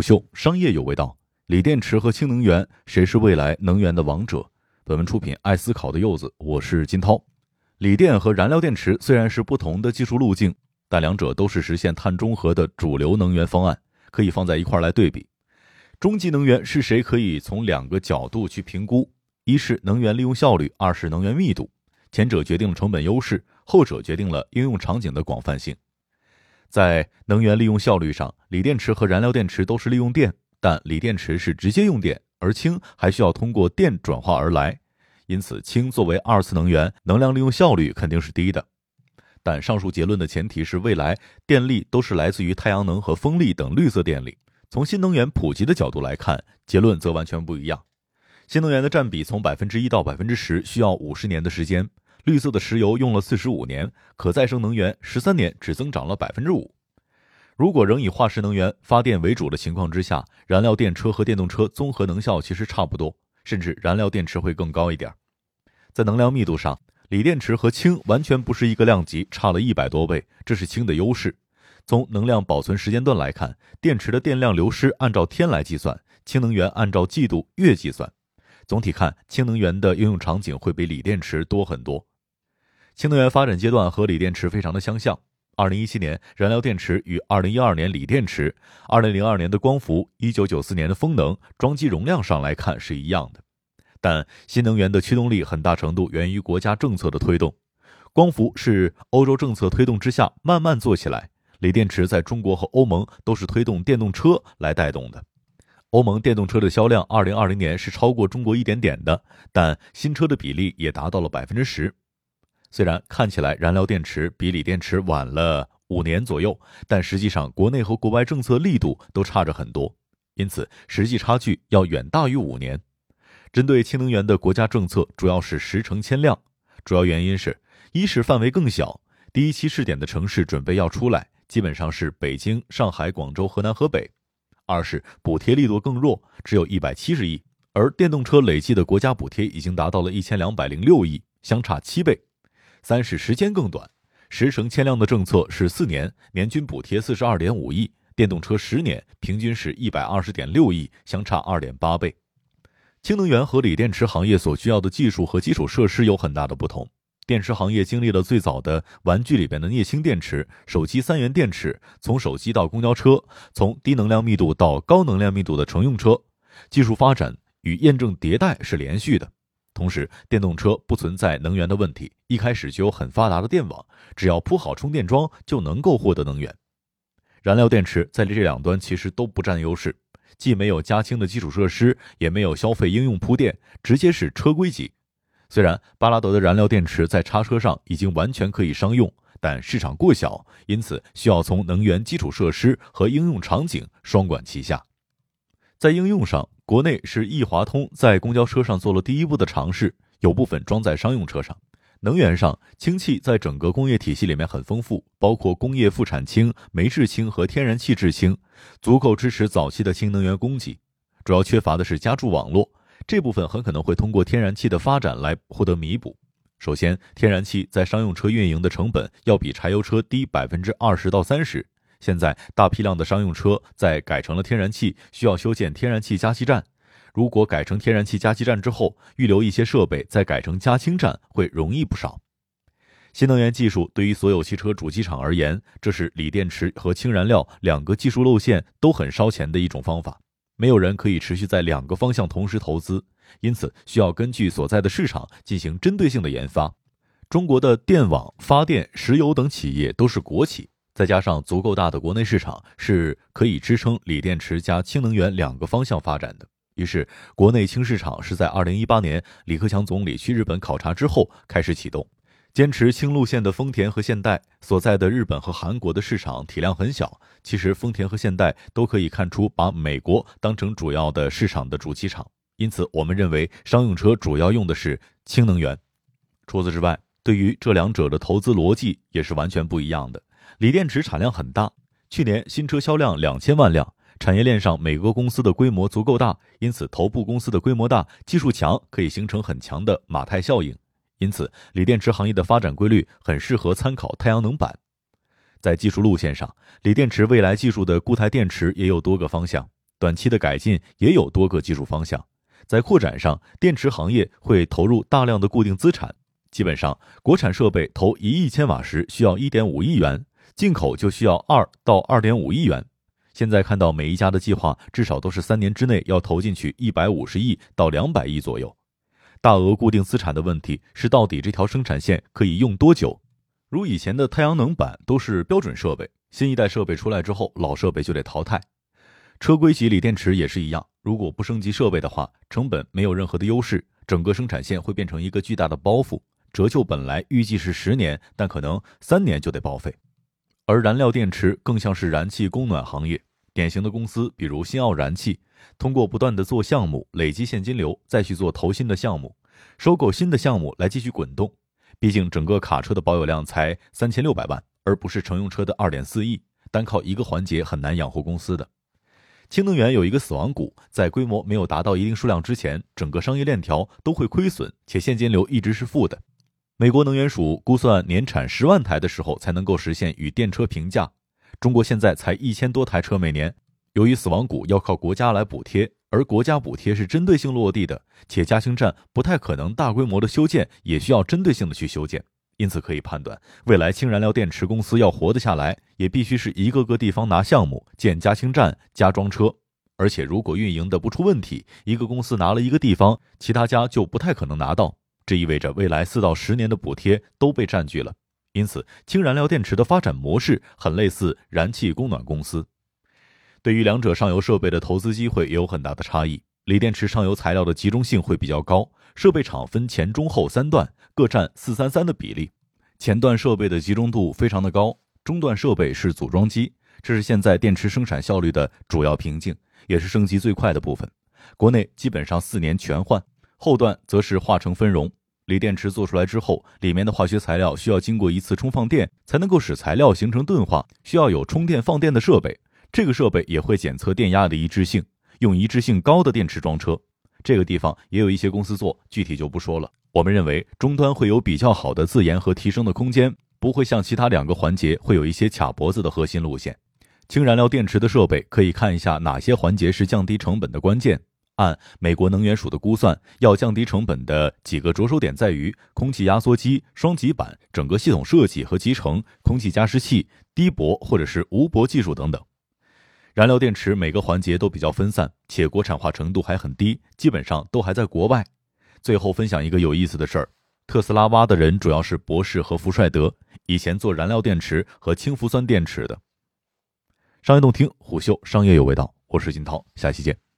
虎嗅商业有味道，锂电池和氢能源谁是未来能源的王者？本文出品爱思考的柚子，我是金涛。锂电和燃料电池虽然是不同的技术路径，但两者都是实现碳中和的主流能源方案，可以放在一块来对比。终极能源是谁？可以从两个角度去评估：一是能源利用效率，二是能源密度。前者决定了成本优势，后者决定了应用场景的广泛性。在能源利用效率上，锂电池和燃料电池都是利用电，但锂电池是直接用电，而氢还需要通过电转化而来。因此，氢作为二次能源，能量利用效率肯定是低的。但上述结论的前提是，未来电力都是来自于太阳能和风力等绿色电力。从新能源普及的角度来看，结论则完全不一样。新能源的占比从百分之一到百分之十需要五十年的时间。绿色的石油用了四十五年，可再生能源十三年只增长了百分之五。如果仍以化石能源发电为主的情况之下，燃料电车和电动车综合能效其实差不多，甚至燃料电池会更高一点。在能量密度上，锂电池和氢完全不是一个量级，差了一百多倍，这是氢的优势。从能量保存时间段来看，电池的电量流失按照天来计算，氢能源按照季度、月计算。总体看，氢能源的应用场景会比锂电池多很多。氢能源发展阶段和锂电池非常的相像。二零一七年燃料电池与二零一二年锂电池、二零零二年的光伏、一九九四年的风能，装机容量上来看是一样的。但新能源的驱动力很大程度源于国家政策的推动。光伏是欧洲政策推动之下慢慢做起来，锂电池在中国和欧盟都是推动电动车来带动的。欧盟电动车的销量二零二零年是超过中国一点点的，但新车的比例也达到了百分之十。虽然看起来燃料电池比锂电池晚了五年左右，但实际上国内和国外政策力度都差着很多，因此实际差距要远大于五年。针对氢能源的国家政策主要是十成千量，主要原因是：一是范围更小，第一期试点的城市准备要出来，基本上是北京、上海、广州、河南、河北；二是补贴力度更弱，只有一百七十亿，而电动车累计的国家补贴已经达到了一千两百零六亿，相差七倍。三是时间更短，十成千辆的政策是四年，年均补贴四十二点五亿；电动车十年，平均是一百二十点六亿，相差二点八倍。氢能源和锂电池行业所需要的技术和基础设施有很大的不同。电池行业经历了最早的玩具里边的镍氢电池、手机三元电池，从手机到公交车，从低能量密度到高能量密度的乘用车，技术发展与验证迭代是连续的。同时，电动车不存在能源的问题，一开始就有很发达的电网，只要铺好充电桩就能够获得能源。燃料电池在这两端其实都不占优势，既没有加氢的基础设施，也没有消费应用铺垫，直接是车规级。虽然巴拉德的燃料电池在叉车上已经完全可以商用，但市场过小，因此需要从能源基础设施和应用场景双管齐下。在应用上，国内是易华通在公交车上做了第一步的尝试，有部分装在商用车上。能源上，氢气在整个工业体系里面很丰富，包括工业副产氢、煤制氢和天然气制氢，足够支持早期的氢能源供给。主要缺乏的是加注网络，这部分很可能会通过天然气的发展来获得弥补。首先，天然气在商用车运营的成本要比柴油车低百分之二十到三十。现在大批量的商用车在改成了天然气，需要修建天然气加气站。如果改成天然气加气站之后，预留一些设备再改成加氢站，会容易不少。新能源技术对于所有汽车主机厂而言，这是锂电池和氢燃料两个技术路线都很烧钱的一种方法。没有人可以持续在两个方向同时投资，因此需要根据所在的市场进行针对性的研发。中国的电网、发电、石油等企业都是国企。再加上足够大的国内市场，是可以支撑锂电池加氢能源两个方向发展的。于是，国内氢市场是在二零一八年李克强总理去日本考察之后开始启动。坚持氢路线的丰田和现代所在的日本和韩国的市场体量很小，其实丰田和现代都可以看出把美国当成主要的市场的主机厂。因此，我们认为商用车主要用的是氢能源。除此之外，对于这两者的投资逻辑也是完全不一样的。锂电池产量很大，去年新车销量两千万辆，产业链上每个公司的规模足够大，因此头部公司的规模大、技术强，可以形成很强的马太效应。因此，锂电池行业的发展规律很适合参考太阳能板。在技术路线上，锂电池未来技术的固态电池也有多个方向。短期的改进也有多个技术方向。在扩展上，电池行业会投入大量的固定资产。基本上，国产设备投一亿千瓦时需要一点五亿元，进口就需要二到二点五亿元。现在看到每一家的计划，至少都是三年之内要投进去一百五十亿到两百亿左右。大额固定资产的问题是，到底这条生产线可以用多久？如以前的太阳能板都是标准设备，新一代设备出来之后，老设备就得淘汰。车规级锂电池也是一样，如果不升级设备的话，成本没有任何的优势，整个生产线会变成一个巨大的包袱。折旧本来预计是十年，但可能三年就得报废。而燃料电池更像是燃气供暖行业，典型的公司比如新奥燃气，通过不断的做项目累积现金流，再去做投新的项目，收购新的项目来继续滚动。毕竟整个卡车的保有量才三千六百万，而不是乘用车的二点四亿，单靠一个环节很难养活公司的。氢能源有一个死亡谷，在规模没有达到一定数量之前，整个商业链条都会亏损，且现金流一直是负的。美国能源署估算，年产十万台的时候才能够实现与电车平价。中国现在才一千多台车每年，由于死亡谷要靠国家来补贴，而国家补贴是针对性落地的，且加氢站不太可能大规模的修建，也需要针对性的去修建。因此可以判断，未来氢燃料电池公司要活得下来，也必须是一个个地方拿项目建加氢站、加装车。而且如果运营的不出问题，一个公司拿了一个地方，其他家就不太可能拿到。这意味着未来四到十年的补贴都被占据了，因此氢燃料电池的发展模式很类似燃气供暖公司。对于两者上游设备的投资机会也有很大的差异。锂电池上游材料的集中性会比较高，设备厂分前中后三段，各占四三三的比例。前段设备的集中度非常的高，中段设备是组装机，这是现在电池生产效率的主要瓶颈，也是升级最快的部分。国内基本上四年全换，后段则是化成分容。锂电池做出来之后，里面的化学材料需要经过一次充放电，才能够使材料形成钝化，需要有充电放电的设备。这个设备也会检测电压的一致性，用一致性高的电池装车。这个地方也有一些公司做，具体就不说了。我们认为终端会有比较好的自研和提升的空间，不会像其他两个环节会有一些卡脖子的核心路线。氢燃料电池的设备可以看一下哪些环节是降低成本的关键。按美国能源署的估算，要降低成本的几个着手点在于空气压缩机、双极板、整个系统设计和集成、空气加湿器、低铂或者是无铂技术等等。燃料电池每个环节都比较分散，且国产化程度还很低，基本上都还在国外。最后分享一个有意思的事儿：特斯拉挖的人主要是博士和福帅德，以前做燃料电池和氢氟酸电池的。商业洞听虎嗅，商业有味道，我是金涛，下期见。